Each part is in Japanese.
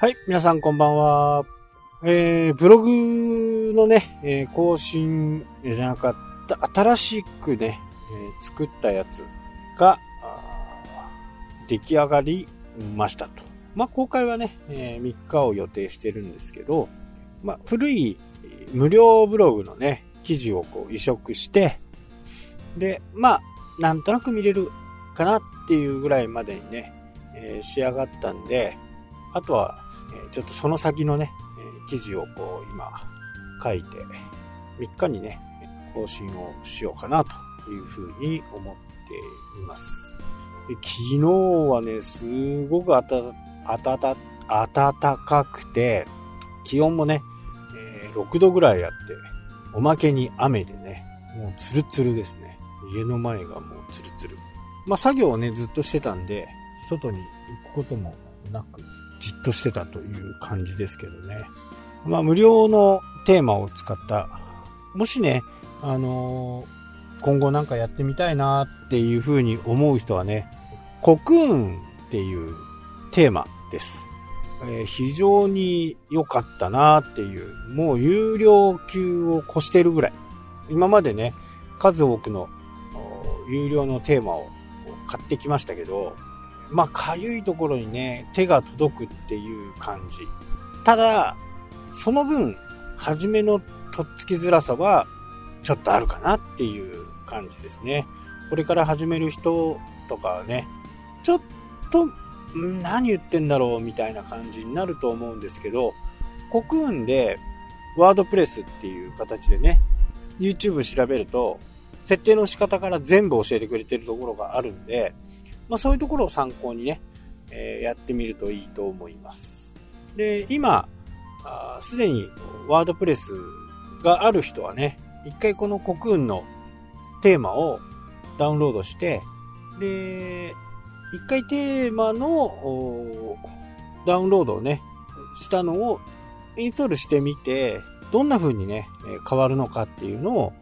はい、皆さんこんばんは。えー、ブログのね、えー更新じゃなかった、新しくね、えー作ったやつが、出来上がりましたと。まあ、公開はね、え3日を予定してるんですけど、まあ、古い無料ブログのね、記事をこう移植して、で、まあ、なんとなく見れるかなっていうぐらいまでにね、えー仕上がったんで、あとは、えちょっとその先のね、え記事をこう今書いて、3日にね、更新をしようかなというふうに思っています。で昨日はね、すごく、暖かくて、気温もね、え6度ぐらいあって、おまけに雨でね、もうツルツルですね。家の前がもうツルツル。まあ作業をね、ずっとしてたんで、外に行くこともなく、じっとしてたという感じですけどね。まあ無料のテーマを使った、もしね、あのー今後なんかやってみたいなっていうふうに思う人はね、コクーンっていうテーマです。えー非常に良かったなっていう、もう有料級を越してるぐらい。今までね、数多くの有料のテーマを買ってきましたけど、まあ、かゆいところにね、手が届くっていう感じ。ただ、その分、初めのとっつきづらさは、ちょっとあるかなっていう感じですね。これから始める人とかはね、ちょっと、何言ってんだろうみたいな感じになると思うんですけど、コクーンで、ワードプレスっていう形でね、YouTube 調べると、設定の仕方から全部教えてくれてるところがあるんで、まあそういうところを参考にね、えーやってみるといいと思います。で、今、すでにワードプレスがある人はね、一回このコクーンのテーマをダウンロードして、で、一回テーマのダウンロードをね、したのをインストールしてみて、どんな風にね、変わるのかっていうのを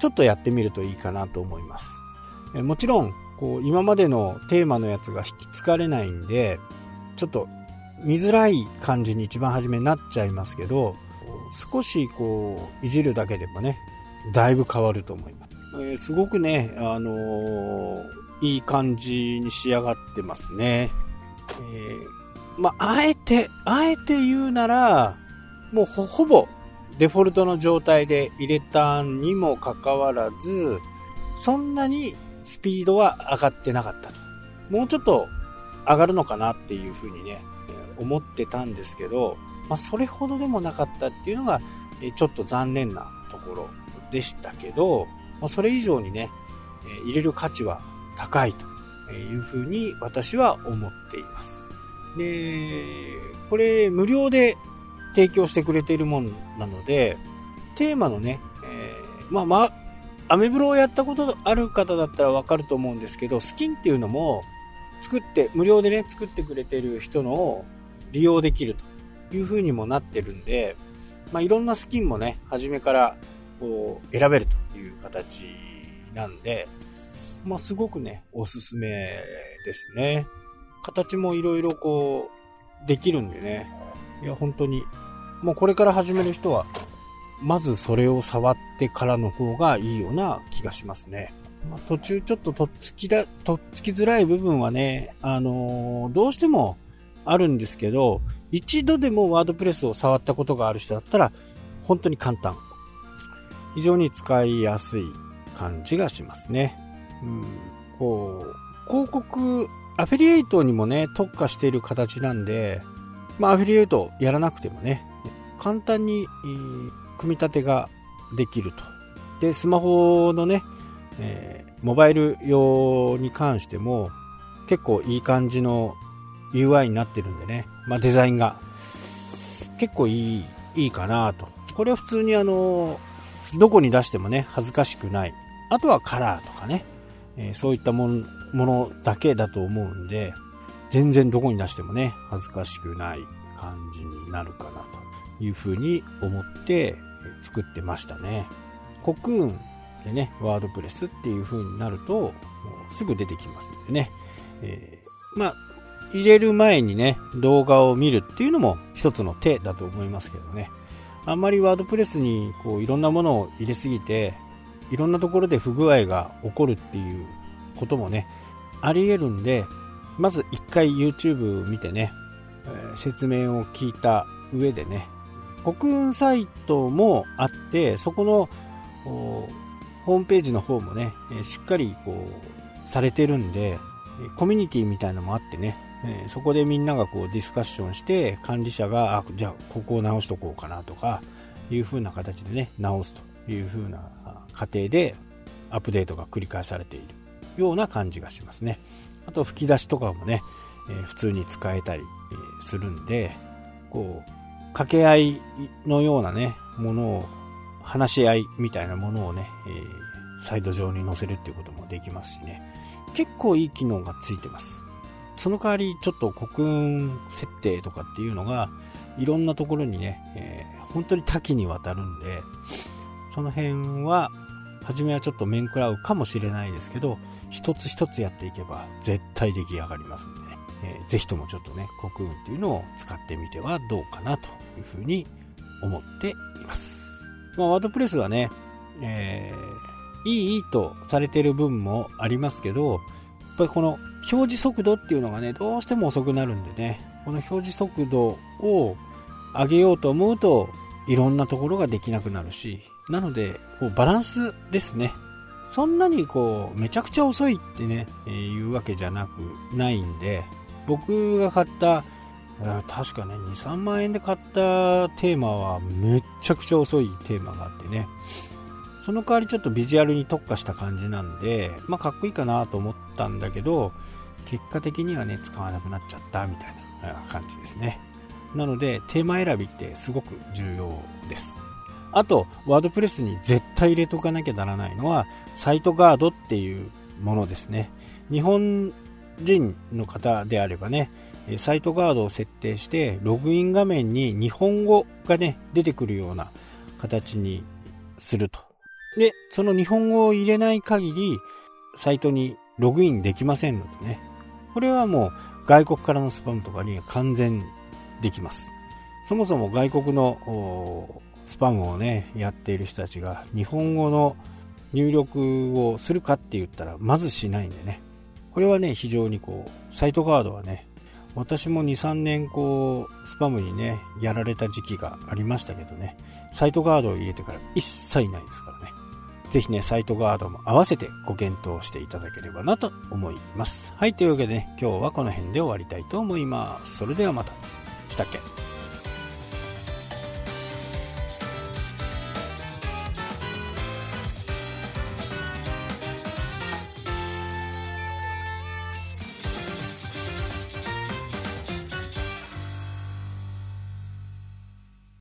ちょっとやってみるといいかなと思います。もちろん、こう、今までのテーマのやつが引き継がれないんで、ちょっと見づらい感じに一番初めになっちゃいますけど、少しこう、いじるだけでもね、だいぶ変わると思います。えすごくね、あのーいい感じに仕上がってますね。えーまあ、あえて、あえて言うなら、もうほほぼデフォルトの状態で入れたにもかかわらず、そんなにスピードは上がってなかったと。もうちょっと上がるのかなっていうふうにね、思ってたんですけど、まあ、それほどでもなかったっていうのが、ちょっと残念なところでしたけど、まあ、それ以上にね、入れる価値は高いというふうに私は思っています。で、これ無料で提供してくれているもんなので、テーマのね、えーまあ、アメブロをやったことある方だったらわかると思うんですけど、スキンっていうのも作って、無料でね、作ってくれてる人のを利用できるという風にもなってるんで、まあいろんなスキンもね、初めからこう選べるという形なんで、まあすごくね、おすすめですね。形もいろいろこう、できるんでね。いや、本当に、もうこれから始める人は、まずそれを触ってからの方がいいような気がしますね。まあ、途中ちょっととっつきだ、とっつきづらい部分はね、あのーどうしてもあるんですけど、一度でもワードプレスを触ったことがある人だったら、本当に簡単。非常に使いやすい感じがしますね。うん、こう、広告、アフィリエイトにもね、特化している形なんで、まあ、アフィリエイトやらなくてもね、簡単に、組み立てができると。で、スマホのね、えーモバイル用に関しても、結構いい感じの UI になってるんでね、まあ、デザインが結構いい、いいかなと。これは普通にあの、どこに出してもね、恥ずかしくない。あとはカラーとかね、えーそういったものものだけだと思うんで、全然どこに出してもね、恥ずかしくない感じになるかなというふうに思って作ってましたね。コクーンでね、ワードプレスっていう風になると、すぐ出てきますんでね。えーまあ、入れる前にね、動画を見るっていうのも一つの手だと思いますけどね。あんまりワードプレスにこういろんなものを入れすぎて、いろんなところで不具合が起こるっていうこともね、あり得るんで、まず一回 YouTube 見てね、え、説明を聞いた上でね、国運サイトもあって、そこのホームページの方もね、しっかりこうされてるんで、コミュニティみたいなのもあってね、え、そこでみんながこうディスカッションして管理者があじゃあここを直しとこうかなとかいう風な形でね直すという風な過程でアップデートが繰り返されている。ような感じがしますね。あと吹き出しとかもね、え、普通に使えたりするんでこう掛け合いのようなねものを話し合いみたいなものをね、えー、サイド上に載せるっていうこともできますしね。結構いい機能がついてます。その代わりちょっと国運設定とかっていうのがいろんなところにね、えー、本当に多岐にわたるんでその辺は初めはちょっと面食らうかもしれないですけど一つ一つやっていけば絶対出来上がりますんでね、えー、ぜひともちょっとね国運っていうのを使ってみてはどうかなというふうに思っていますまあワードプレスはね、えー、いいいいとされてる分もありますけどやっぱりこの表示速度っていうのがね、どうしても遅くなるんでね、この表示速度を上げようと思うと、いろんなところができなくなるし、なので、こうバランスですね。そんなにこう、めちゃくちゃ遅いってね、えー、いうわけじゃなく、ないんで、僕が買った、確かね、2、3万円で買ったテーマはめちゃくちゃ遅いテーマがあってね、その代わりちょっとビジュアルに特化した感じなんで、まあかっこいいかなと思ったんだけど、結果的にはね、使わなくなっちゃったみたいな感じですね。なので、テーマ選びってすごく重要です。あと、ワードプレスに絶対入れとかなきゃならないのは、サイトガードっていうものですね。日本人の方であればね、サイトガードを設定して、ログイン画面に日本語がね、出てくるような形にすると。で、その日本語を入れない限り、サイトにログインできませんのでね。これはもう外国からのスパムとかに完全できます。そもそも外国のスパムをね、やっている人たちが日本語の入力をするかって言ったらまずしないんでね。これはね、非常にこう、サイトガードはね、私も2、3年こう、スパムにね、やられた時期がありましたけどね、サイトガードを入れてから一切ないですからね。ぜひね、サイトガードも合わせてご検討していただければなと思います。はい、というわけでね、今日はこの辺で終わりたいと思います。それではまた。したっけ